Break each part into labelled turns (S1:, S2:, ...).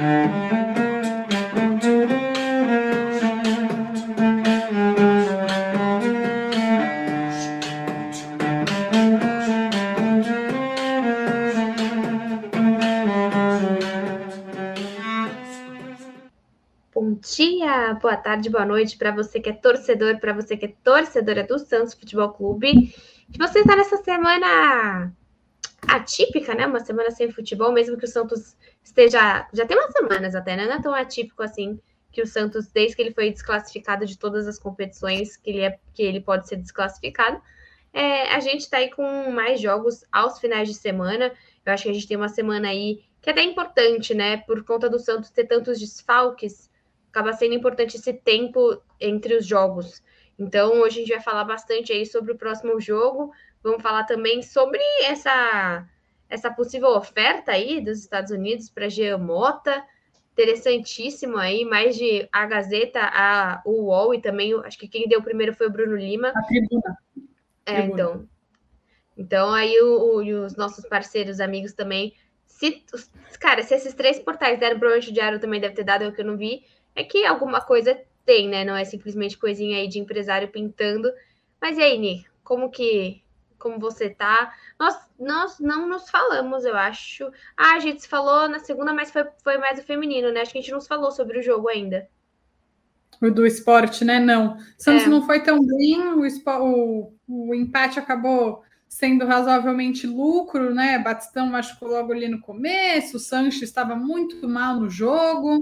S1: Dia, boa tarde, boa noite para você que é torcedor, para você que é torcedora do Santos Futebol Clube. Que você está nessa semana atípica, né? Uma semana sem futebol, mesmo que o Santos esteja. Já tem umas semanas até, né? Não é tão atípico assim que o Santos, desde que ele foi desclassificado de todas as competições que ele, é, que ele pode ser desclassificado. É, a gente está aí com mais jogos aos finais de semana. Eu acho que a gente tem uma semana aí que é até importante, né? Por conta do Santos ter tantos desfalques acaba sendo importante esse tempo entre os jogos. Então, hoje a gente vai falar bastante aí sobre o próximo jogo. Vamos falar também sobre essa, essa possível oferta aí dos Estados Unidos para Jean Mota. Interessantíssimo aí, mais de a Gazeta, a o UOL e também, acho que quem deu primeiro foi o Bruno Lima.
S2: A tribuna.
S1: É, tribuna. então. Então, aí o, o, os nossos parceiros, amigos também. Se, cara, se esses três portais deram, provavelmente o Diário também deve ter dado, é o que eu não vi é que alguma coisa tem, né? Não é simplesmente coisinha aí de empresário pintando. Mas e aí, Ni? Como que. Como você tá? Nós, nós não nos falamos, eu acho. Ah, a gente se falou na segunda, mas foi, foi mais o feminino, né? Acho que a gente não falou sobre o jogo ainda.
S2: O do esporte, né? Não. Santos é. não foi tão bem, o, o, o empate acabou sendo razoavelmente lucro, né? Batistão machucou logo ali no começo, o Sanches estava muito mal no jogo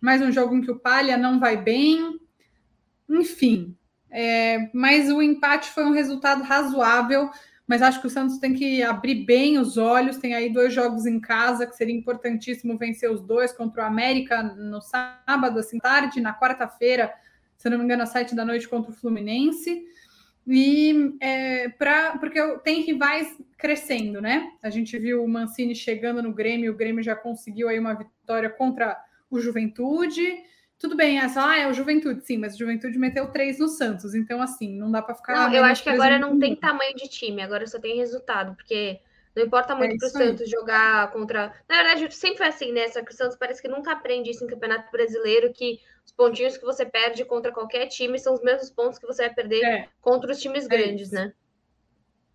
S2: mais um jogo em que o Palha não vai bem. Enfim, é, mas o empate foi um resultado razoável. Mas acho que o Santos tem que abrir bem os olhos. Tem aí dois jogos em casa que seria importantíssimo vencer os dois contra o América no sábado, assim, tarde, na quarta-feira, se não me engano, às sete da noite contra o Fluminense. E é, pra, porque tem rivais crescendo, né? A gente viu o Mancini chegando no Grêmio, o Grêmio já conseguiu aí uma vitória contra o Juventude. Tudo bem, é só, ah, é o Juventude, sim, mas o Juventude meteu três no Santos, então assim, não dá para ficar.
S1: Não, eu acho que agora não tem tamanho de time, agora só tem resultado, porque não importa muito é para o Santos jogar contra. Na verdade, sempre foi assim, né? Só que o Santos parece que nunca aprende isso em Campeonato Brasileiro, que os pontinhos que você perde contra qualquer time são os mesmos pontos que você vai perder é. contra os times é grandes,
S2: isso.
S1: né?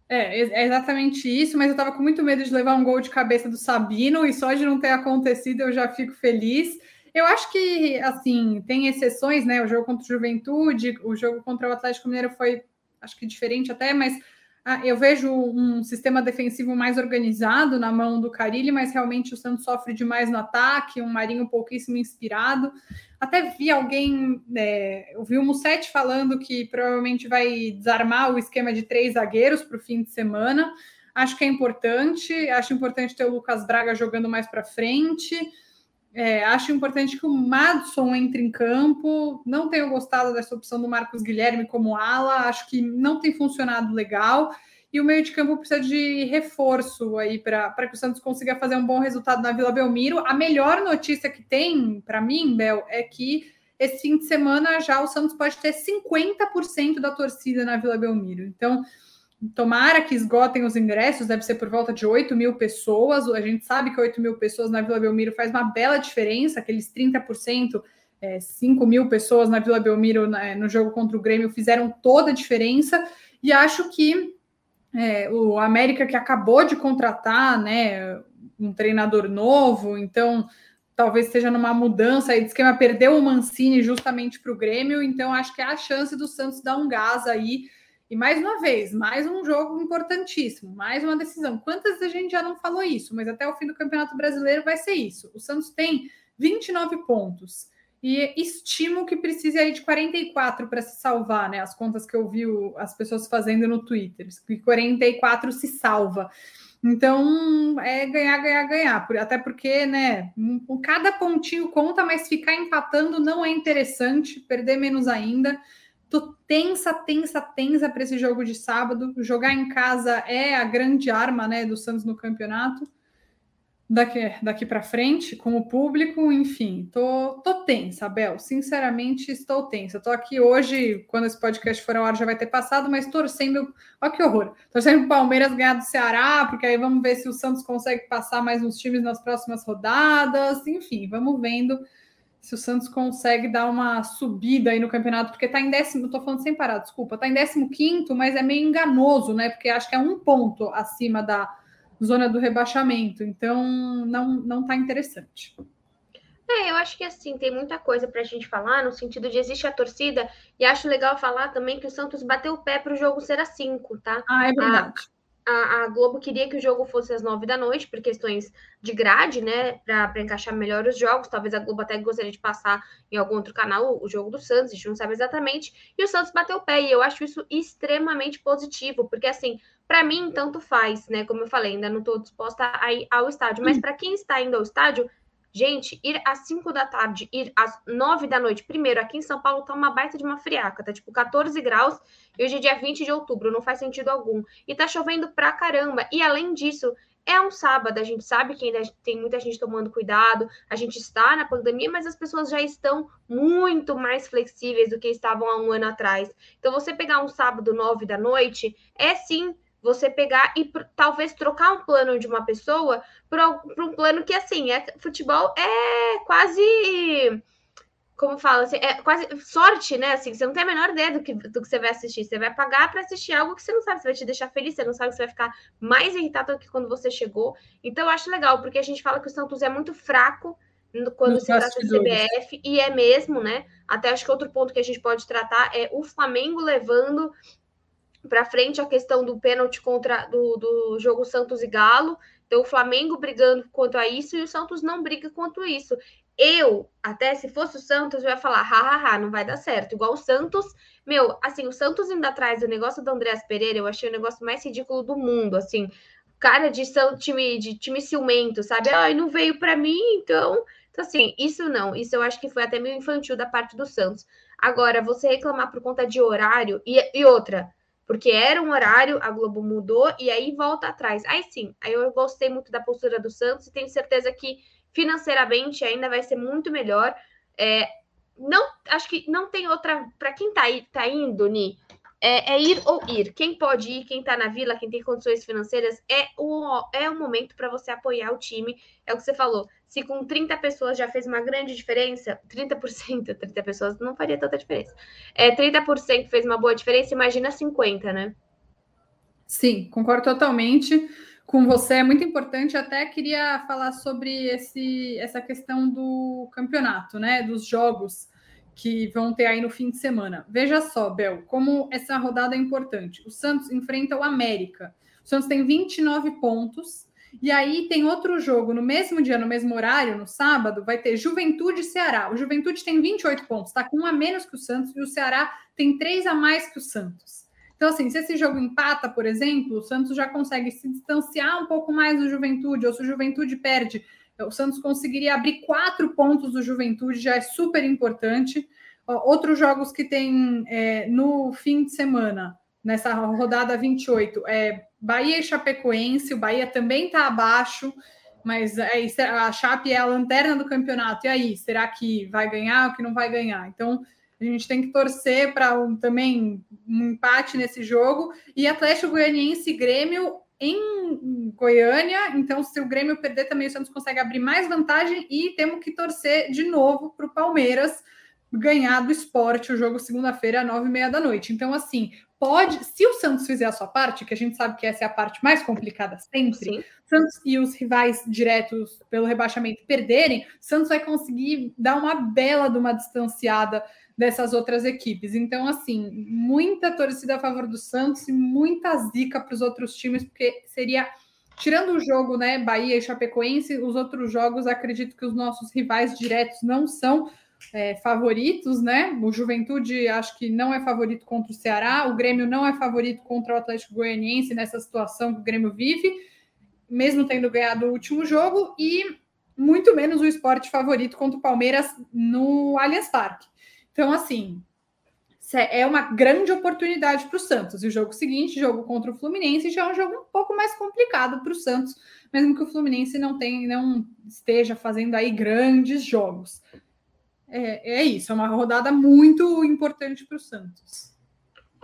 S2: É, é exatamente isso, mas eu estava com muito medo de levar um gol de cabeça do Sabino e só de não ter acontecido eu já fico feliz. Eu acho que, assim, tem exceções, né? O jogo contra o Juventude, o jogo contra o Atlético Mineiro foi, acho que diferente até, mas ah, eu vejo um sistema defensivo mais organizado na mão do Carilli, mas realmente o Santos sofre demais no ataque, um Marinho pouquíssimo inspirado. Até vi alguém, é, eu vi o Mussetti falando que provavelmente vai desarmar o esquema de três zagueiros para o fim de semana. Acho que é importante, acho importante ter o Lucas Braga jogando mais para frente. É, acho importante que o Madson entre em campo. Não tenho gostado dessa opção do Marcos Guilherme como ala, acho que não tem funcionado legal. E o meio de campo precisa de reforço aí para que o Santos consiga fazer um bom resultado na Vila Belmiro. A melhor notícia que tem para mim, Bel, é que esse fim de semana já o Santos pode ter 50% da torcida na Vila Belmiro. Então, Tomara que esgotem os ingressos, deve ser por volta de 8 mil pessoas. A gente sabe que 8 mil pessoas na Vila Belmiro faz uma bela diferença, aqueles 30%, é, 5 mil pessoas na Vila Belmiro né, no jogo contra o Grêmio fizeram toda a diferença. E acho que é, o América, que acabou de contratar né, um treinador novo, então talvez esteja numa mudança aí de esquema, perdeu o Mancini justamente para o Grêmio, então acho que é a chance do Santos dar um gás aí e mais uma vez, mais um jogo importantíssimo, mais uma decisão. Quantas a gente já não falou isso? Mas até o fim do Campeonato Brasileiro vai ser isso. O Santos tem 29 pontos e estimo que precise aí de 44 para se salvar, né? As contas que eu vi as pessoas fazendo no Twitter, que 44 se salva. Então, é ganhar, ganhar, ganhar. Até porque, né, cada pontinho conta, mas ficar empatando não é interessante, perder menos ainda. Tô tensa, tensa, tensa para esse jogo de sábado. Jogar em casa é a grande arma, né, do Santos no campeonato. daqui, daqui para frente com o público, enfim, tô, tô tensa, Bel. Sinceramente, estou tensa. Estou aqui hoje, quando esse podcast for ao ar, já vai ter passado, mas torcendo. Olha que horror! Torcendo o Palmeiras ganhar do Ceará, porque aí vamos ver se o Santos consegue passar mais uns times nas próximas rodadas. Enfim, vamos vendo se o Santos consegue dar uma subida aí no campeonato, porque está em décimo, estou falando sem parar, desculpa, está em décimo quinto, mas é meio enganoso, né? Porque acho que é um ponto acima da zona do rebaixamento. Então, não não está interessante.
S1: É, eu acho que assim, tem muita coisa para a gente falar, no sentido de existe a torcida, e acho legal falar também que o Santos bateu o pé para o jogo ser a 5, tá?
S2: Ah, é verdade.
S1: A, a, Globo queria que o jogo fosse às nove da noite, por questões de grade, né? Para encaixar melhor os jogos. Talvez a Globo até gostaria de passar em algum outro canal o jogo do Santos, a gente não sabe exatamente. E o Santos bateu o pé, e eu acho isso extremamente positivo, porque assim, para mim, tanto faz, né? Como eu falei, ainda não estou disposta a ir ao estádio. Mas para quem está indo ao estádio, gente, ir às 5 da tarde, ir às 9 da noite, primeiro, aqui em São Paulo tá uma baita de uma friaca, tá tipo 14 graus, e hoje é dia 20 de outubro, não faz sentido algum. E tá chovendo pra caramba. E além disso, é um sábado, a gente sabe que ainda tem muita gente tomando cuidado, a gente está na pandemia, mas as pessoas já estão muito mais flexíveis do que estavam há um ano atrás. Então, você pegar um sábado, 9 da noite, é sim você pegar e talvez trocar um plano de uma pessoa para um plano que, assim, é, futebol é quase. Como fala, assim, é quase sorte, né? Assim, você não tem a menor ideia do que, do que você vai assistir. Você vai pagar para assistir algo que você não sabe se vai te deixar feliz, você não sabe se vai ficar mais irritado do que quando você chegou. Então, eu acho legal, porque a gente fala que o Santos é muito fraco quando se trata de CBF, e é mesmo, né? Até acho que outro ponto que a gente pode tratar é o Flamengo levando para frente a questão do pênalti contra do, do jogo Santos e Galo. Então, o Flamengo brigando quanto a isso e o Santos não briga quanto isso. Eu, até se fosse o Santos, eu ia falar, hahaha, não vai dar certo. Igual o Santos, meu, assim, o Santos indo atrás do negócio do Andréas Pereira, eu achei o negócio mais ridículo do mundo, assim. Cara de time, de time ciumento, sabe? Ai, não veio para mim, então. Então, assim, isso não. Isso eu acho que foi até meio infantil da parte do Santos. Agora, você reclamar por conta de horário e, e outra, porque era um horário, a Globo mudou e aí volta atrás. Aí sim, aí eu gostei muito da postura do Santos e tenho certeza que financeiramente ainda vai ser muito melhor. É, não, acho que não tem outra. Para quem tá, tá indo, Ni, é, é, ir ou ir. Quem pode ir, quem está na vila, quem tem condições financeiras, é o, é o momento para você apoiar o time. É o que você falou. Se com 30 pessoas já fez uma grande diferença, 30%, 30 pessoas não faria tanta diferença. É, 30% fez uma boa diferença, imagina 50, né?
S2: Sim, concordo totalmente com você. É muito importante. Até queria falar sobre esse, essa questão do campeonato, né? Dos jogos que vão ter aí no fim de semana. Veja só, Bel, como essa rodada é importante. O Santos enfrenta o América. O Santos tem 29 pontos. E aí tem outro jogo no mesmo dia, no mesmo horário, no sábado, vai ter Juventude e Ceará. O Juventude tem 28 pontos, está com um a menos que o Santos, e o Ceará tem três a mais que o Santos. Então, assim, se esse jogo empata, por exemplo, o Santos já consegue se distanciar um pouco mais do Juventude, ou se o Juventude perde, o Santos conseguiria abrir quatro pontos do Juventude, já é super importante. Outros jogos que tem é, no fim de semana, nessa rodada 28, é Bahia e Chapecoense. O Bahia também está abaixo, mas aí, a Chape é a lanterna do campeonato. E aí, será que vai ganhar ou que não vai ganhar? Então, a gente tem que torcer para um, também um empate nesse jogo. E Atlético Goianiense e Grêmio em Goiânia, então se o Grêmio perder também o Santos consegue abrir mais vantagem e temos que torcer de novo para o Palmeiras ganhar do esporte o jogo segunda-feira às nove e meia da noite. Então, assim, pode, se o Santos fizer a sua parte, que a gente sabe que essa é a parte mais complicada sempre, Sim. Santos e os rivais diretos pelo rebaixamento perderem, Santos vai conseguir dar uma bela de uma distanciada dessas outras equipes. Então, assim, muita torcida a favor do Santos e muita zica para os outros times, porque seria. Tirando o jogo, né, Bahia e Chapecoense, os outros jogos, acredito que os nossos rivais diretos não são é, favoritos, né? O Juventude acho que não é favorito contra o Ceará, o Grêmio não é favorito contra o Atlético Goianiense nessa situação que o Grêmio vive, mesmo tendo ganhado o último jogo, e muito menos o esporte favorito contra o Palmeiras no Allianz Parque. Então, assim, é uma grande oportunidade para o Santos. E o jogo seguinte, jogo contra o Fluminense, já é um jogo um pouco mais complicado para o Santos, mesmo que o Fluminense não tenha, não esteja fazendo aí grandes jogos. É, é isso, é uma rodada muito importante para o Santos.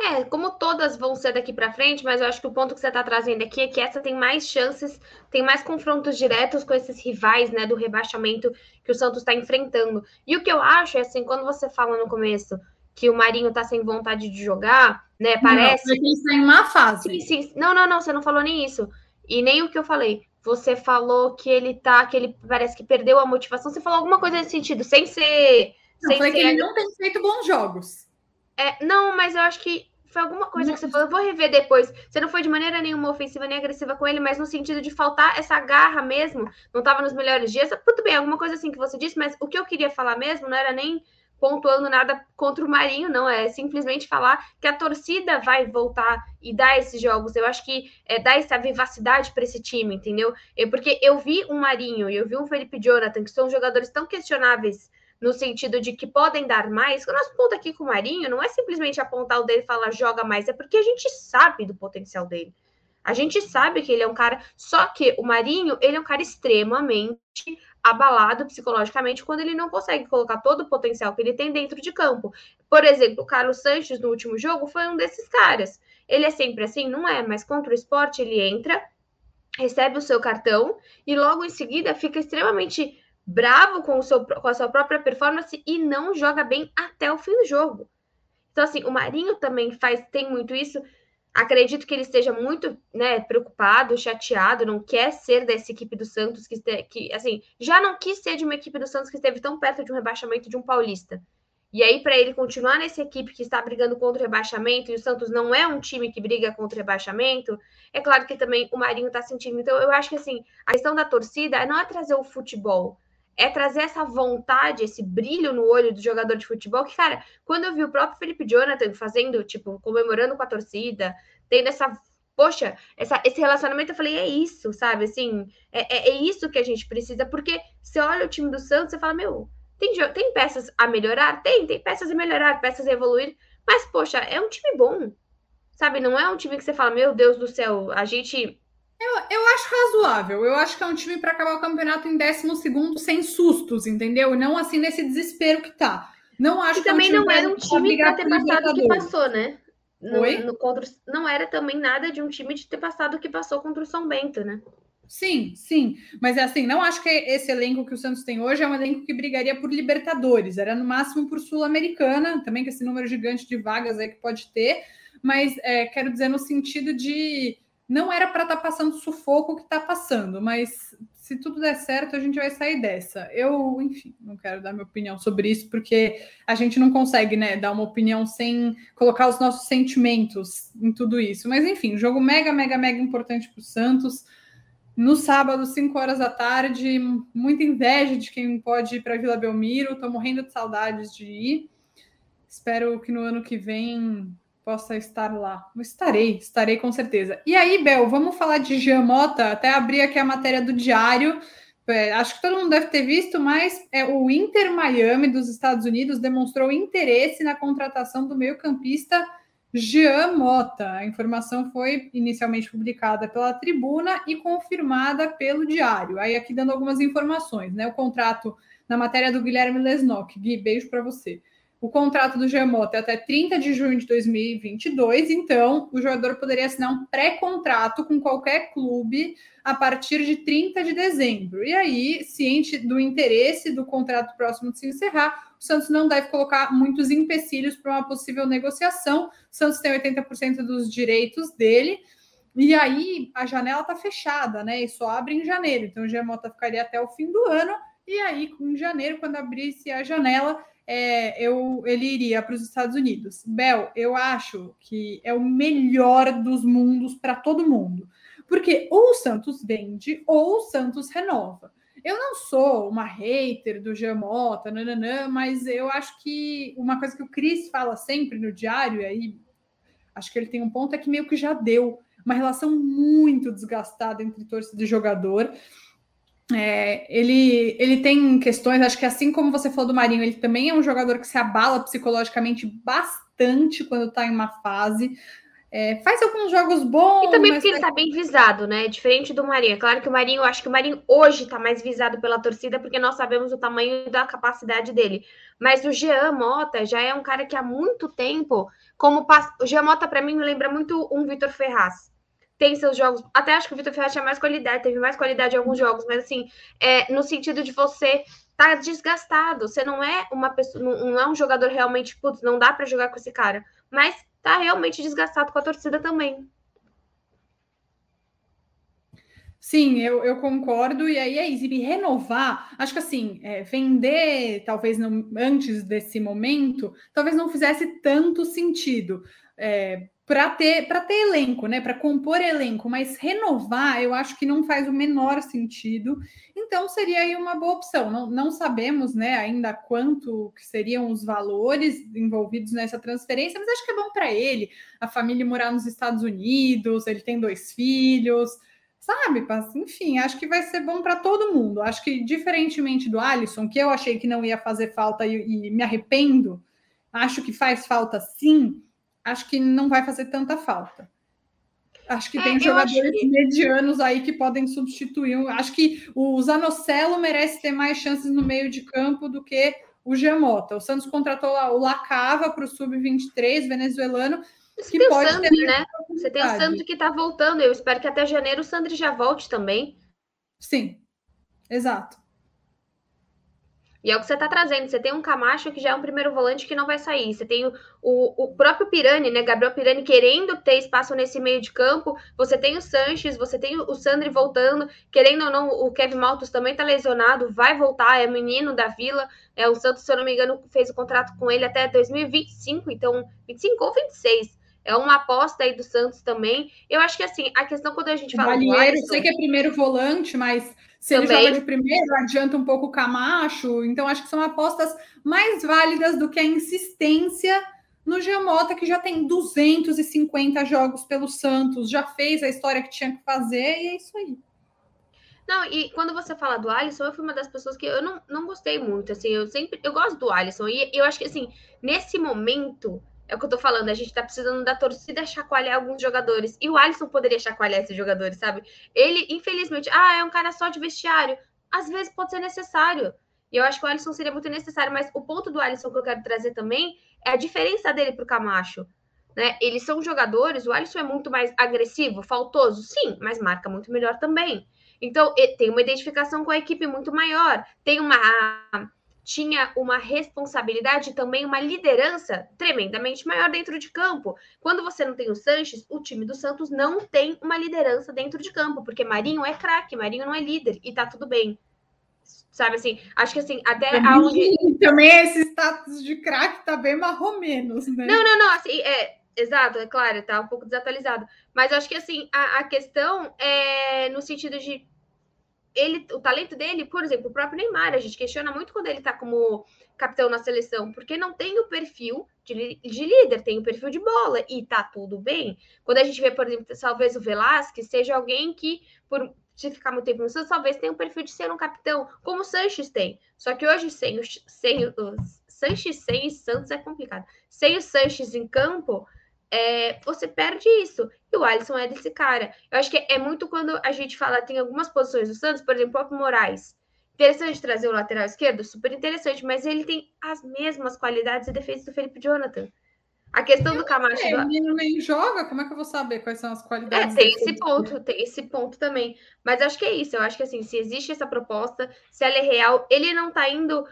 S1: É, como todas vão ser daqui para frente, mas eu acho que o ponto que você está trazendo aqui é que essa tem mais chances, tem mais confrontos diretos com esses rivais, né, do rebaixamento que o Santos está enfrentando. E o que eu acho é assim, quando você fala no começo que o Marinho tá sem vontade de jogar, né? Parece.
S2: Não, ele está em uma fase.
S1: Sim, sim. Não, não, não, você não falou nem isso. E nem o que eu falei. Você falou que ele tá, que ele parece que perdeu a motivação. Você falou alguma coisa nesse sentido, sem ser.
S2: Não,
S1: sem
S2: falei ser... que ele não tem feito bons jogos.
S1: É, não, mas eu acho que foi alguma coisa que você falou. Eu vou rever depois. Você não foi de maneira nenhuma ofensiva nem agressiva com ele, mas no sentido de faltar essa garra mesmo. Não estava nos melhores dias. Tudo bem, alguma coisa assim que você disse, mas o que eu queria falar mesmo não era nem pontuando nada contra o Marinho, não. É simplesmente falar que a torcida vai voltar e dar esses jogos. Eu acho que é, dá essa vivacidade para esse time, entendeu? Eu, porque eu vi um Marinho e eu vi um Felipe Jonathan, que são jogadores tão questionáveis no sentido de que podem dar mais. O nosso ponto aqui com o Marinho não é simplesmente apontar o dele e falar joga mais, é porque a gente sabe do potencial dele. A gente sabe que ele é um cara, só que o Marinho, ele é um cara extremamente abalado psicologicamente quando ele não consegue colocar todo o potencial que ele tem dentro de campo. Por exemplo, o Carlos Sanches no último jogo foi um desses caras. Ele é sempre assim? Não é, mas contra o esporte ele entra, recebe o seu cartão e logo em seguida fica extremamente bravo com, o seu, com a sua própria performance e não joga bem até o fim do jogo. Então, assim, o Marinho também faz, tem muito isso. Acredito que ele esteja muito né, preocupado, chateado, não quer ser dessa equipe do Santos, que, que assim, já não quis ser de uma equipe do Santos que esteve tão perto de um rebaixamento de um paulista. E aí, para ele continuar nessa equipe que está brigando contra o rebaixamento, e o Santos não é um time que briga contra o rebaixamento, é claro que também o Marinho está sentindo. Então, eu acho que assim, a questão da torcida não é trazer o futebol, é trazer essa vontade, esse brilho no olho do jogador de futebol, que, cara, quando eu vi o próprio Felipe Jonathan fazendo, tipo, comemorando com a torcida, tendo essa, poxa, essa, esse relacionamento, eu falei, é isso, sabe, assim, é, é, é isso que a gente precisa, porque você olha o time do Santos, você fala, meu, tem, tem peças a melhorar? Tem, tem peças a melhorar, peças a evoluir, mas, poxa, é um time bom, sabe, não é um time que você fala, meu Deus do céu, a gente
S2: eu, eu acho razoável. Eu acho que é um time para acabar o campeonato em 12 sem sustos, entendeu? E não assim nesse desespero que tá. Não acho
S1: e
S2: que
S1: também
S2: é um
S1: não era um time para ter passado o que passou, né?
S2: No, Oi?
S1: No, contra, não era também nada de um time de ter passado o que passou contra o São Bento, né?
S2: Sim, sim. Mas é assim, não acho que esse elenco que o Santos tem hoje é um elenco que brigaria por Libertadores. Era no máximo por Sul-Americana, também com esse número gigante de vagas aí que pode ter. Mas é, quero dizer no sentido de não era para estar tá passando sufoco que está passando, mas se tudo der certo, a gente vai sair dessa. Eu, enfim, não quero dar minha opinião sobre isso, porque a gente não consegue, né, dar uma opinião sem colocar os nossos sentimentos em tudo isso. Mas, enfim, jogo mega, mega, mega importante para o Santos. No sábado, 5 horas da tarde, muita inveja de quem pode ir para Vila Belmiro. Estou morrendo de saudades de ir. Espero que no ano que vem possa estar lá. Estarei, estarei com certeza. E aí, Bel, vamos falar de Jean Mota? Até abrir aqui a matéria do Diário. É, acho que todo mundo deve ter visto, mas é, o Inter Miami dos Estados Unidos demonstrou interesse na contratação do meio-campista Jean Mota. A informação foi inicialmente publicada pela Tribuna e confirmada pelo Diário. Aí aqui dando algumas informações, né? O contrato na matéria do Guilherme Lesnock. Gui, beijo para você. O contrato do Gemota é até 30 de junho de 2022, então o jogador poderia assinar um pré-contrato com qualquer clube a partir de 30 de dezembro. E aí, ciente do interesse do contrato próximo de se encerrar, o Santos não deve colocar muitos empecilhos para uma possível negociação. O Santos tem 80% dos direitos dele. E aí a janela está fechada, né? E só abre em janeiro. Então o Gemota ficaria até o fim do ano. E aí, em janeiro, quando abrisse a janela, é, eu, ele iria para os Estados Unidos. Bel, eu acho que é o melhor dos mundos para todo mundo. Porque ou o Santos vende ou o Santos renova. Eu não sou uma hater do Giamota, nananã, mas eu acho que uma coisa que o Cris fala sempre no diário, e aí acho que ele tem um ponto, é que meio que já deu uma relação muito desgastada entre torcida e jogador. É, ele, ele tem questões, acho que assim como você falou do Marinho, ele também é um jogador que se abala psicologicamente bastante quando está em uma fase. É, faz alguns jogos bons.
S1: E também porque ele tá bem visado, né? Diferente do Marinho. É claro que o Marinho, eu acho que o Marinho hoje tá mais visado pela torcida, porque nós sabemos o tamanho da capacidade dele. Mas o Jean Mota já é um cara que há muito tempo, como o Jean Mota, para mim, me lembra muito um Vitor Ferraz. Tem seus jogos. Até acho que o Vitor Ferraz tinha mais qualidade, teve mais qualidade em alguns jogos, mas assim, é, no sentido de você tá desgastado. Você não é uma pessoa, não é um jogador realmente, putz, não dá para jogar com esse cara. Mas tá realmente desgastado com a torcida também.
S2: Sim, eu, eu concordo. E aí é isso. E renovar, acho que assim, é, vender, talvez não, antes desse momento, talvez não fizesse tanto sentido. É, para ter para ter elenco, né? Para compor elenco, mas renovar eu acho que não faz o menor sentido. Então seria aí uma boa opção. Não, não sabemos, né, ainda quanto que seriam os valores envolvidos nessa transferência, mas acho que é bom para ele. A família morar nos Estados Unidos, ele tem dois filhos, sabe? Enfim, acho que vai ser bom para todo mundo. Acho que diferentemente do Alisson, que eu achei que não ia fazer falta e, e me arrependo, acho que faz falta sim acho que não vai fazer tanta falta. Acho que é, tem jogadores que... medianos aí que podem substituir. Acho que o Zanocelo merece ter mais chances no meio de campo do que o Giamota. O Santos contratou o Lacava para o Sub-23 venezuelano.
S1: que tem pode o Sandri, né? Você tem o Sandri que está voltando. Eu espero que até janeiro o Sandri já volte também.
S2: Sim, exato.
S1: E é o que você está trazendo. Você tem um Camacho que já é um primeiro volante que não vai sair. Você tem o, o, o, próprio Pirani, né? Gabriel Pirani querendo ter espaço nesse meio de campo. Você tem o Sanches, você tem o Sandri voltando. Querendo ou não, o Kevin Maltos também está lesionado, vai voltar, é menino da Vila. É, o Santos, se eu não me engano, fez o contrato com ele até 2025, então 25 ou 26. É uma aposta aí do Santos também. Eu acho que assim, a questão quando a gente fala.
S2: Valieiro, do Alisson, sei que é primeiro volante, mas se Também. ele joga de primeiro, adianta um pouco o Camacho. Então, acho que são apostas mais válidas do que a insistência no Giamota, que já tem 250 jogos pelo Santos, já fez a história que tinha que fazer, e é isso aí.
S1: Não, e quando você fala do Alisson, eu fui uma das pessoas que eu não, não gostei muito, assim, eu sempre, eu gosto do Alisson, e eu acho que, assim, nesse momento, é o que eu tô falando, a gente tá precisando da torcida chacoalhar alguns jogadores. E o Alisson poderia chacoalhar esses jogadores, sabe? Ele, infelizmente, ah, é um cara só de vestiário. Às vezes pode ser necessário. E eu acho que o Alisson seria muito necessário, mas o ponto do Alisson que eu quero trazer também é a diferença dele pro Camacho. Né? Eles são jogadores, o Alisson é muito mais agressivo, faltoso, sim, mas marca muito melhor também. Então, tem uma identificação com a equipe muito maior, tem uma tinha uma responsabilidade também uma liderança tremendamente maior dentro de campo. Quando você não tem o Sanches, o time do Santos não tem uma liderança dentro de campo, porque Marinho é craque, Marinho não é líder e tá tudo bem. Sabe assim, acho que assim, até
S2: também, aonde... também esse status de craque tá bem menos, né?
S1: Não, não, não, assim, é, exato, é claro, tá um pouco desatualizado. Mas acho que assim, a, a questão é no sentido de ele, o talento dele, por exemplo, o próprio Neymar, a gente questiona muito quando ele está como capitão na seleção, porque não tem o perfil de, de, líder, tem o perfil de bola e tá tudo bem. Quando a gente vê, por exemplo, talvez o Velasquez seja alguém que, por se ficar muito tempo no Santos, talvez tenha o perfil de ser um capitão, como o Sanches tem. Só que hoje, sem o, sem o, Sanches sem o Santos é complicado. Sem o Sanches em campo, é, você perde isso. E o Alisson é desse cara. Eu acho que é muito quando a gente fala, tem algumas posições do Santos, por exemplo, o próprio Moraes. Interessante trazer o lateral esquerdo, super interessante, mas ele tem as mesmas qualidades e defeitos do Felipe Jonathan. A questão do Camacho.
S2: É, o menino nem joga, como é que eu vou saber quais são as qualidades?
S1: É, tem esse ponto, tem esse ponto também. Mas acho que é isso. Eu acho que assim, se existe essa proposta, se ela é real, ele não tá indo,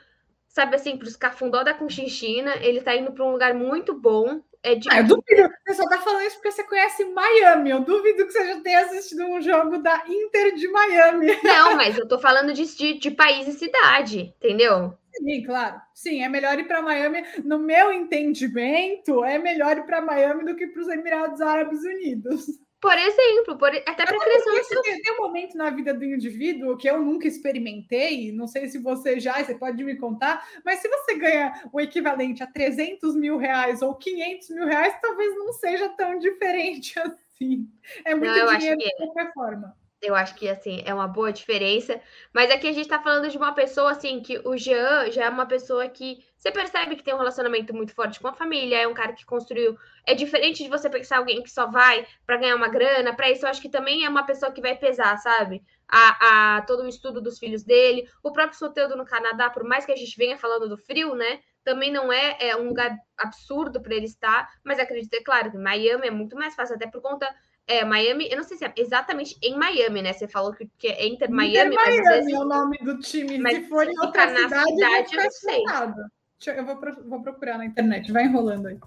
S1: sabe assim, para os cafundó da Conchinchina, ele tá indo para um lugar muito bom. É de...
S2: ah, eu duvido. Você só tá falando isso porque você conhece Miami. Eu duvido que você já tenha assistido um jogo da Inter de Miami.
S1: Não, mas eu tô falando de, de, de país e cidade, entendeu?
S2: Sim, claro. Sim, é melhor ir para Miami. No meu entendimento, é melhor ir para Miami do que para os Emirados Árabes Unidos.
S1: Por exemplo, por, até para criação.
S2: Tem, tem um momento na vida do indivíduo que eu nunca experimentei, não sei se você já, você pode me contar, mas se você ganha o equivalente a 300 mil reais ou 500 mil reais, talvez não seja tão diferente assim. É muito não, dinheiro de é. qualquer forma.
S1: Eu acho que assim é uma boa diferença, mas aqui a gente tá falando de uma pessoa assim que o Jean já é uma pessoa que você percebe que tem um relacionamento muito forte com a família, é um cara que construiu. É diferente de você pensar alguém que só vai para ganhar uma grana, para isso eu acho que também é uma pessoa que vai pesar, sabe? A, a todo o estudo dos filhos dele, o próprio Soteldo no Canadá, por mais que a gente venha falando do frio, né? Também não é, é um lugar absurdo para ele estar, mas acredito, é claro, que Miami é muito mais fácil, até por conta é, Miami, eu não sei se é exatamente em Miami, né? Você falou que, que é Inter Miami,
S2: Inter mas Miami vezes, é o nome do time.
S1: Mas se for em outra cidade, na cidade, eu, não sei.
S2: Eu, eu vou, vou procurar na internet, vai enrolando aí.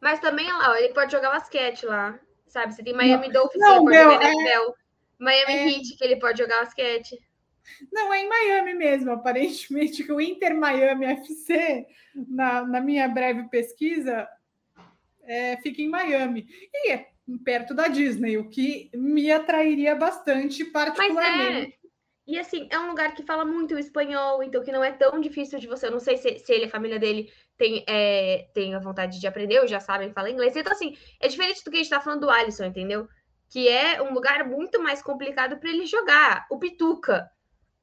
S1: Mas também lá, ele pode jogar basquete lá, sabe? Você tem Miami não, Dolphins, não, ele pode meu, jogar NFL. É, Miami é... Heat, que ele pode jogar basquete.
S2: Não, é em Miami mesmo, aparentemente, que o Inter Miami FC, na, na minha breve pesquisa, é, fica em Miami. E é perto da Disney, o que me atrairia bastante, particularmente.
S1: E assim, é um lugar que fala muito espanhol, então que não é tão difícil de você. Eu não sei se, se ele, a família dele, tem, é, tem a vontade de aprender, ou já sabem falar inglês. Então, assim, é diferente do que a gente tá falando do Alisson, entendeu? Que é um lugar muito mais complicado para ele jogar. O Pituca.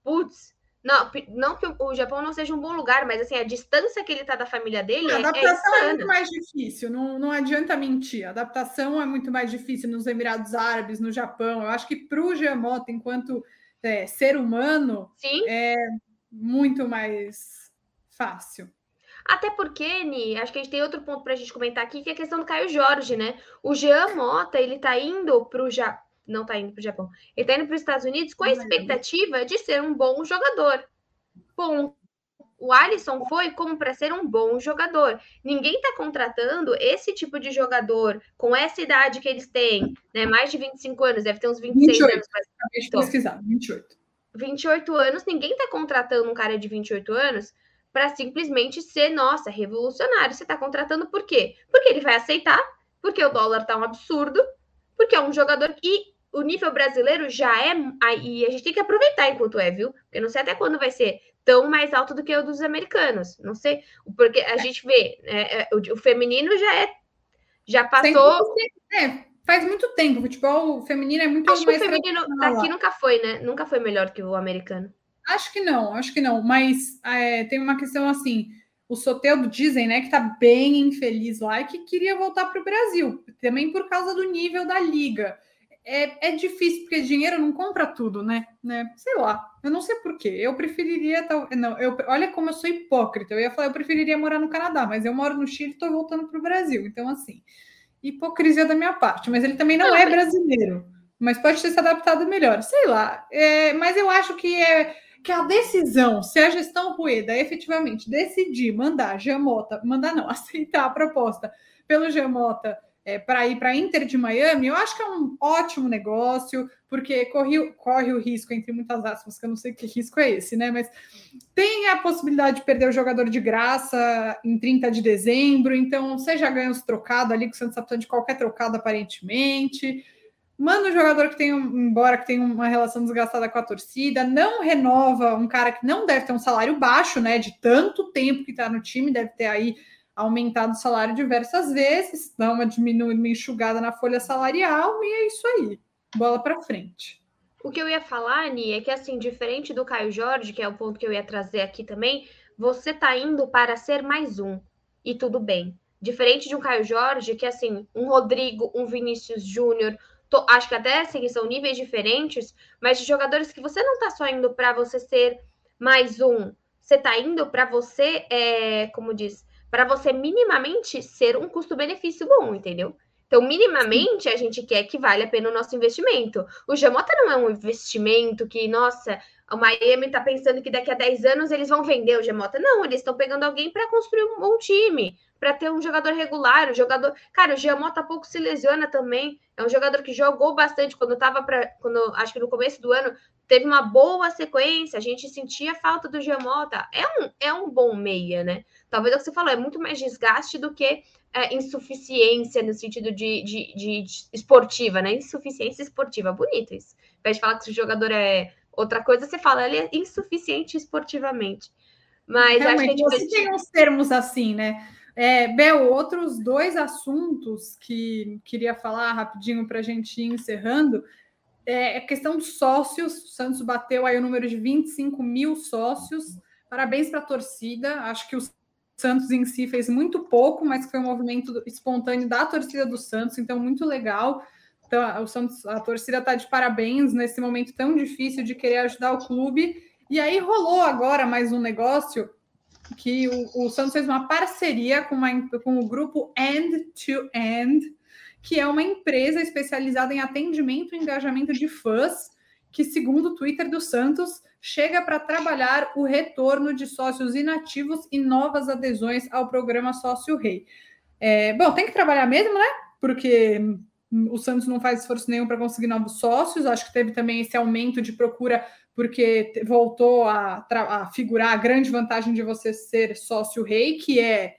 S1: Putz, não, não que o Japão não seja um bom lugar, mas assim, a distância que ele está da família dele. A
S2: é adaptação é, é, muito mais difícil, não, não adianta mentir. A adaptação é muito mais difícil nos Emirados Árabes, no Japão. Eu acho que para o enquanto é, ser humano,
S1: Sim.
S2: é muito mais fácil.
S1: Até porque, Ni, acho que a gente tem outro ponto para a gente comentar aqui, que é a questão do Caio Jorge, né? O Jean Mota, ele tá indo para o Japão não está indo para o Japão. Ele está indo para os Estados Unidos com a expectativa de ser um bom jogador. Bom, o Alisson foi como para ser um bom jogador. Ninguém está contratando esse tipo de jogador com essa idade que eles têm, né? Mais de 25 anos, deve ter uns 26 28. anos.
S2: Acabei de pesquisar, 28.
S1: 28 anos, ninguém está contratando um cara de 28 anos para simplesmente ser, nossa, revolucionário. Você está contratando por quê? Porque ele vai aceitar, porque o dólar está um absurdo, porque é um jogador que o nível brasileiro já é. E a gente tem que aproveitar enquanto é, viu? Porque não sei até quando vai ser tão mais alto do que o dos americanos. Não sei. Porque a gente vê, é, é, o, o, feminino já é. Já passou.
S2: É, faz muito tempo. O futebol feminino é muito
S1: acho mais. Que o feminino daqui nunca foi, né? Nunca foi melhor que o americano.
S2: Acho que não, acho que não. Mas é, tem uma questão assim. O Soteldo dizem, né, que tá bem infeliz lá e que queria voltar para o Brasil, também por causa do nível da liga é, é difícil, porque dinheiro não compra tudo, né? né? Sei lá, eu não sei porquê. Eu preferiria. Não, eu, olha como eu sou hipócrita. Eu ia falar, eu preferiria morar no Canadá, mas eu moro no Chile e estou voltando para o Brasil. Então, assim, hipocrisia da minha parte. Mas ele também não, não é brasileiro. Mas pode ter se adaptado melhor. Sei lá. É, mas eu acho que é que a decisão, se a gestão Rueda efetivamente decidir mandar Jamota, mandar não, aceitar a proposta pelo Jamota é, para ir para Inter de Miami, eu acho que é um ótimo negócio, porque corre, corre o risco, entre muitas aspas, que eu não sei que risco é esse, né? Mas tem a possibilidade de perder o jogador de graça em 30 de dezembro, então você já ganha os trocados ali, que o Santos está de qualquer trocado, aparentemente. Manda um jogador que tem, embora que tenha uma relação desgastada com a torcida, não renova um cara que não deve ter um salário baixo, né? De tanto tempo que está no time, deve ter aí aumentado o salário diversas vezes, dá uma diminuída, uma enxugada na folha salarial e é isso aí. Bola para frente.
S1: O que eu ia falar, Ani, é que assim, diferente do Caio Jorge, que é o ponto que eu ia trazer aqui também, você tá indo para ser mais um e tudo bem. Diferente de um Caio Jorge, que assim, um Rodrigo, um Vinícius Júnior, acho que até assim, são níveis diferentes, mas de jogadores que você não tá só indo para você ser mais um, você tá indo para você, é, como diz, para você minimamente ser um custo-benefício bom, entendeu? Então, minimamente, a gente quer que vale a pena o nosso investimento. O Jamota não é um investimento que, nossa, o Miami está pensando que daqui a 10 anos eles vão vender o Jamota. Não, eles estão pegando alguém para construir um bom time, para ter um jogador regular. O jogador. Cara, o Jamota pouco se lesiona também. É um jogador que jogou bastante quando estava para. Quando acho que no começo do ano teve uma boa sequência, a gente sentia falta do Giamota. É um, é um bom meia, né? Talvez é o que você falou, é muito mais desgaste do que é, insuficiência no sentido de, de, de, de, esportiva, né? Insuficiência esportiva, bonito isso. Ao invés de falar que o jogador é outra coisa, você fala, ele é insuficiente esportivamente. Mas
S2: Realmente, acho que a gente... tem uns termos assim, né? É, Bel, outros dois assuntos que queria falar rapidinho para a gente ir encerrando é, é questão dos sócios. O Santos bateu aí o número de 25 mil sócios. Parabéns para a torcida. Acho que o Santos em si fez muito pouco, mas foi um movimento espontâneo da torcida do Santos, então muito legal. Então, o Santos, a torcida está de parabéns nesse momento tão difícil de querer ajudar o clube. E aí rolou agora mais um negócio que o, o Santos fez uma parceria com, uma, com o grupo End to End, que é uma empresa especializada em atendimento e engajamento de fãs, que, segundo o Twitter do Santos, chega para trabalhar o retorno de sócios inativos e novas adesões ao programa Sócio Rei. É, bom, tem que trabalhar mesmo, né? Porque o Santos não faz esforço nenhum para conseguir novos sócios. Acho que teve também esse aumento de procura, porque voltou a, a figurar a grande vantagem de você ser sócio rei, que é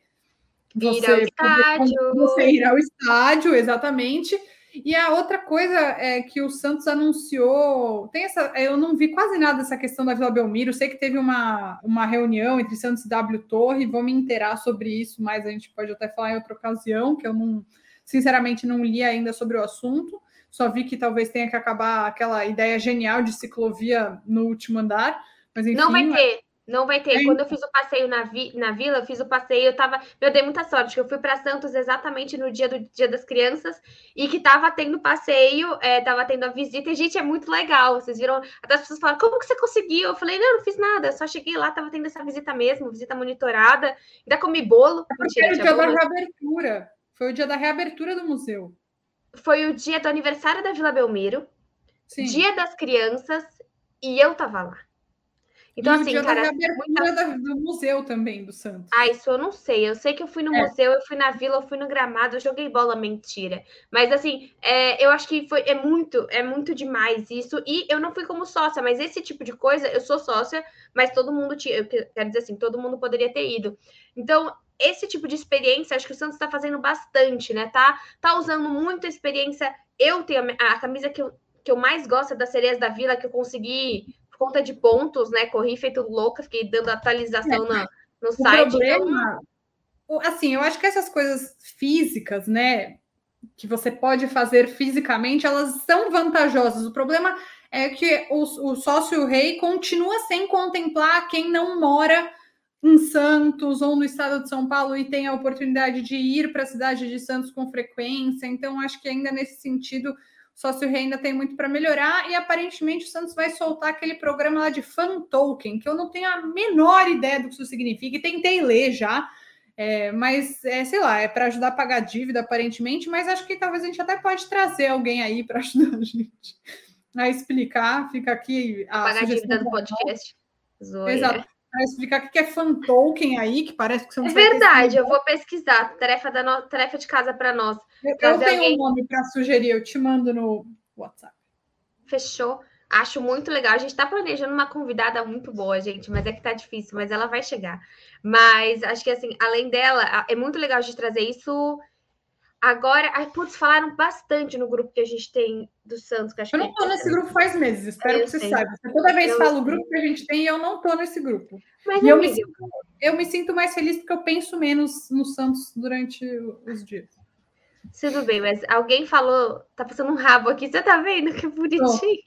S1: você ir ao estádio.
S2: Você ir ao estádio, exatamente. E a outra coisa é que o Santos anunciou. Tem essa. Eu não vi quase nada dessa questão da Vila Belmiro. sei que teve uma, uma reunião entre Santos e W Torre. Vou me inteirar sobre isso, mas a gente pode até falar em outra ocasião, que eu não, sinceramente, não li ainda sobre o assunto. Só vi que talvez tenha que acabar aquela ideia genial de ciclovia no último andar. Mas enfim,
S1: não vai ter. Não vai ter. É. Quando eu fiz o passeio na, vi, na vila, eu fiz o passeio, eu tava. Eu dei muita sorte, que eu fui para Santos exatamente no dia do Dia das Crianças e que tava tendo passeio, é, tava tendo a visita, e, gente, é muito legal. Vocês viram? Até as pessoas falaram, como que você conseguiu? Eu falei, não, não fiz nada, só cheguei lá, tava tendo essa visita mesmo, visita monitorada, ainda comi bolo.
S2: É Mentira, foi o dia bolo. da reabertura. Foi o dia da reabertura do museu.
S1: Foi o dia do aniversário da Vila Belmiro, Sim. dia das crianças, e eu tava lá.
S2: Então, assim, o cara. Muita... do museu também, do Santos.
S1: Ah, isso eu não sei. Eu sei que eu fui no é. museu, eu fui na vila, eu fui no gramado, eu joguei bola, mentira. Mas assim, é, eu acho que foi, é muito, é muito demais isso. E eu não fui como sócia, mas esse tipo de coisa, eu sou sócia, mas todo mundo tinha. Eu quero dizer assim, todo mundo poderia ter ido. Então, esse tipo de experiência, acho que o Santos está fazendo bastante, né? Tá, tá usando muita experiência. Eu tenho a, a camisa que eu, que eu mais gosto é da Sereias da Vila, que eu consegui conta de pontos, né? Corri feito louca, fiquei dando atualização é, na, no site.
S2: Problema, então... Assim, eu acho que essas coisas físicas, né? Que você pode fazer fisicamente, elas são vantajosas. O problema é que o, o sócio rei continua sem contemplar quem não mora em Santos ou no estado de São Paulo e tem a oportunidade de ir para a cidade de Santos com frequência. Então, acho que ainda nesse sentido sócio rei ainda tem muito para melhorar e aparentemente o Santos vai soltar aquele programa lá de fan token, que eu não tenho a menor ideia do que isso significa e tentei ler já. É, mas é, sei lá, é para ajudar a pagar dívida, aparentemente, mas acho que talvez a gente até pode trazer alguém aí para ajudar a gente a explicar. Fica aqui
S1: a pagar dívida do podcast.
S2: Exato para explicar o que é fan token aí, que parece que você
S1: não É verdade, eu vou pesquisar. Tarefa, da no... Tarefa de casa para nós.
S2: Eu, eu tenho alguém... um nome para sugerir, eu te mando no WhatsApp.
S1: Fechou. Acho muito legal. A gente está planejando uma convidada muito boa, gente, mas é que tá difícil, mas ela vai chegar. Mas acho que assim, além dela, é muito legal a gente trazer isso Agora, ai, putz, falaram bastante no grupo que a gente tem do Santos. Que
S2: eu não tô nesse grupo faz meses, espero eu que você sei. saiba. Toda vez eu falo o grupo que a gente tem e eu não tô nesse grupo. Mas, e eu me, sinto, eu me sinto mais feliz porque eu penso menos no Santos durante os dias.
S1: Tudo bem, mas alguém falou, tá passando um rabo aqui, você tá vendo? Que bonitinho.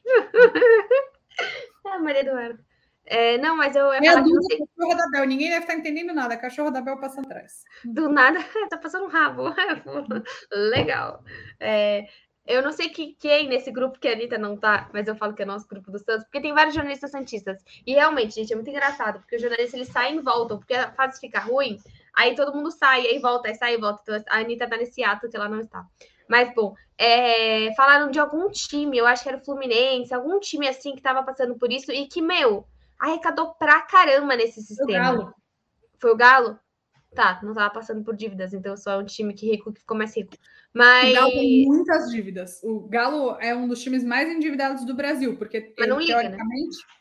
S1: ah, Maria Eduardo. É, não, mas eu
S2: ia é falar que você... cachorro da Bel, ninguém deve estar entendendo nada. Cachorro da Bel passando atrás.
S1: Do nada, tá passando um rabo. Legal. É, eu não sei que, quem nesse grupo que a Anitta não tá, mas eu falo que é nosso grupo do Santos, porque tem vários jornalistas santistas. E realmente, gente, é muito engraçado, porque os jornalistas eles saem e voltam, porque a fase fica ruim, aí todo mundo sai, aí volta, aí sai e volta. Então a Anitta tá nesse ato que ela não está. Mas, bom, é, falaram de algum time, eu acho que era o Fluminense, algum time assim que tava passando por isso, e que, meu, arrecadou pra caramba nesse sistema. Foi o Galo. Foi o Galo? Tá, não tava passando por dívidas, então só é um time que rico que ficou mais rico. Mas. O
S2: Galo tem muitas dívidas. O Galo é um dos times mais endividados do Brasil, porque
S1: ele, liga, né? teoricamente, né?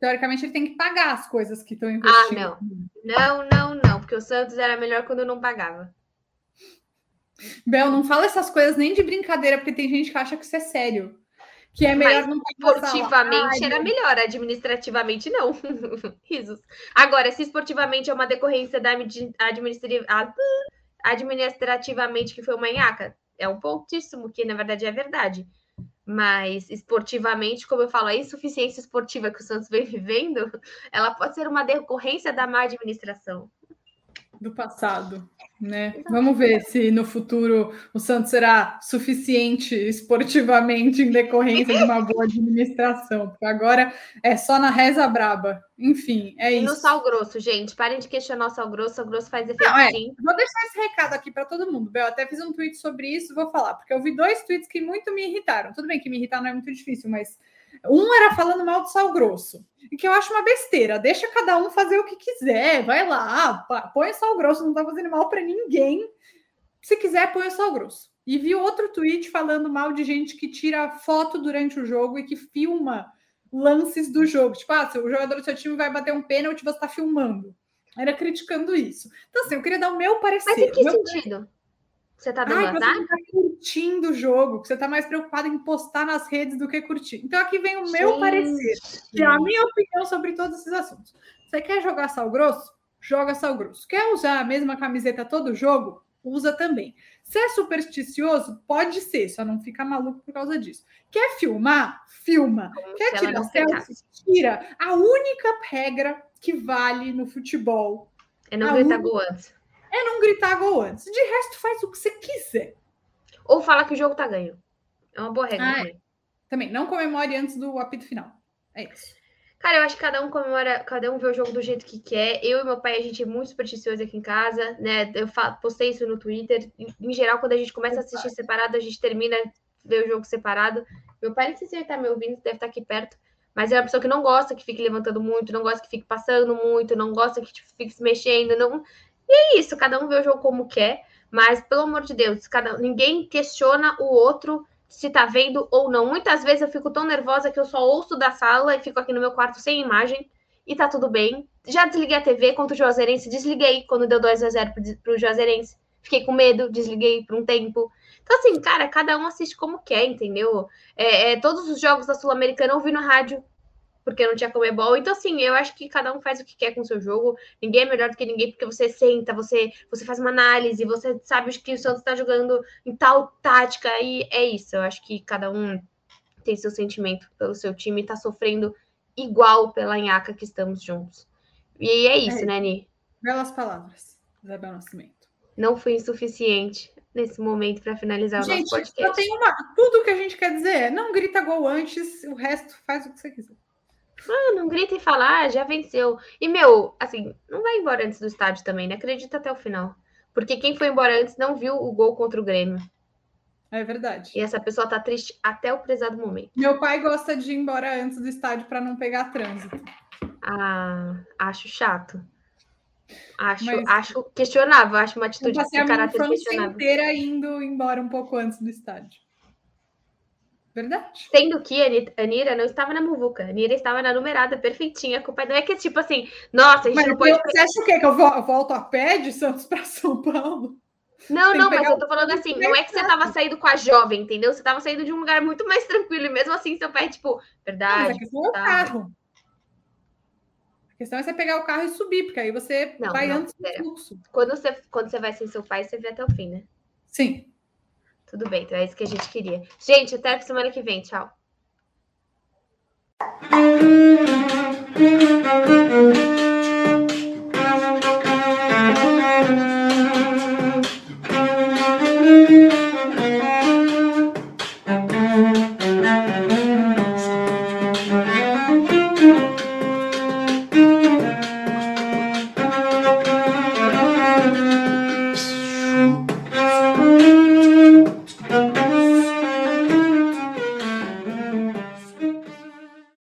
S2: teoricamente ele tem que pagar as coisas que estão ah, investindo.
S1: Ah, não. Não, não, não, porque o Santos era melhor quando não pagava.
S2: Bel, não fala essas coisas nem de brincadeira, porque tem gente que acha que isso é sério que é melhor
S1: Mas, não esportivamente era melhor, administrativamente não. Risos. Agora, se esportivamente é uma decorrência da administrativa, administrativamente que foi uma nhaca, é um pouquíssimo, que na verdade é verdade. Mas esportivamente, como eu falo, a insuficiência esportiva que o Santos vem vivendo, ela pode ser uma decorrência da má administração.
S2: Do passado. Né? Vamos ver se no futuro o Santos será suficiente esportivamente em decorrência de uma boa administração, porque agora é só na reza braba. Enfim, é e isso.
S1: E no sal grosso, gente, parem de questionar o sal grosso, o sal grosso faz efeito
S2: Não, é. sim. Vou deixar esse recado aqui para todo mundo. Eu até fiz um tweet sobre isso, vou falar, porque eu vi dois tweets que muito me irritaram. Tudo bem que me irritar não é muito difícil, mas um era falando mal do sal grosso, e que eu acho uma besteira. Deixa cada um fazer o que quiser, vai lá, põe sal grosso, não tá fazendo mal para ninguém. Se quiser, põe sal grosso. E vi outro tweet falando mal de gente que tira foto durante o jogo e que filma lances do jogo. Tipo, ah, o jogador do seu time vai bater um pênalti, você está filmando. Era criticando isso. Então, assim, eu queria dar o meu parecer. Mas
S1: em que sentido? Você tá dando Ai, azar? Você tá
S2: curtindo o jogo, você tá mais preocupado em postar nas redes do que curtir. Então aqui vem o meu Gente. parecer, que é a minha opinião sobre todos esses assuntos. Você quer jogar sal grosso? Joga sal grosso. Quer usar a mesma camiseta todo jogo? Usa também. Se é supersticioso, pode ser, só não fica maluco por causa disso. Quer filmar? Filma. Como Quer tirar selfie? Tira. A única regra que vale no futebol.
S1: É não gritar única... gol antes
S2: é não gritar gol antes. De resto, faz o que você quiser.
S1: Ou fala que o jogo tá ganho. É uma boa regra ah,
S2: também. Também, não comemore antes do apito final. É isso.
S1: Cara, eu acho que cada um comemora, cada um vê o jogo do jeito que quer. Eu e meu pai, a gente é muito supersticioso aqui em casa, né? Eu postei isso no Twitter. Em geral, quando a gente começa a assistir separado, a gente termina ver o jogo separado. Meu pai, não sei se ele tá me ouvindo, deve estar tá aqui perto. Mas é uma pessoa que não gosta que fique levantando muito, não gosta que fique passando muito, não gosta que tipo, fique se mexendo, não, e é isso, cada um vê o jogo como quer, mas pelo amor de Deus, cada, ninguém questiona o outro se tá vendo ou não. Muitas vezes eu fico tão nervosa que eu só ouço da sala e fico aqui no meu quarto sem imagem e tá tudo bem. Já desliguei a TV contra o Juazeirense, desliguei quando deu 2 a 0 pro Juazeirense. Fiquei com medo, desliguei por um tempo. Então, assim, cara, cada um assiste como quer, entendeu? É, é, todos os jogos da Sul-Americana eu ouvi no rádio, porque não tinha Comebol. Então, assim, eu acho que cada um faz o que quer com o seu jogo. Ninguém é melhor do que ninguém, porque você senta, você, você faz uma análise, você sabe que o Santos está jogando em tal tática, e é isso. Eu acho que cada um tem seu sentimento pelo seu time e tá sofrendo igual pela Inhaca que estamos juntos. E é isso, é. né, Ni?
S2: Belas palavras, Isabel Nascimento.
S1: Não fui insuficiente nesse momento para finalizar gente, o nosso podcast.
S2: Só tem uma. Tudo que a gente quer dizer é não grita gol antes, o resto faz o que você quiser.
S1: Ah, não grita e fala, ah, já venceu. E, meu, assim, não vai embora antes do estádio também, né? Acredita até o final. Porque quem foi embora antes não viu o gol contra o Grêmio.
S2: É verdade.
S1: E essa pessoa tá triste até o prezado momento.
S2: Meu pai gosta de ir embora antes do estádio para não pegar trânsito.
S1: Ah, acho chato. Acho, Mas, acho questionável, acho uma atitude de caráter questionável.
S2: inteira indo embora um pouco antes do estádio. Verdade.
S1: Sendo que a Anira não estava na muvuca, a Anira estava na numerada perfeitinha. A culpa não é que é tipo assim, nossa, a gente
S2: mas
S1: não pode.
S2: Você acha o quê? Que eu volto a pé de Santos para São Paulo?
S1: Não, não, mas eu tô falando assim, não é que você tava saindo com a jovem, entendeu? Você tava saindo de um lugar muito mais tranquilo, e mesmo assim seu pai, tipo, verdade. Mas a
S2: questão é o carro. A questão é você pegar o carro e subir, porque aí você não, vai não, antes do fluxo.
S1: Quando você, quando você vai sem seu pai, você vê até o fim, né?
S2: Sim.
S1: Tudo bem, então é isso que a gente queria. Gente, até a semana que vem. Tchau.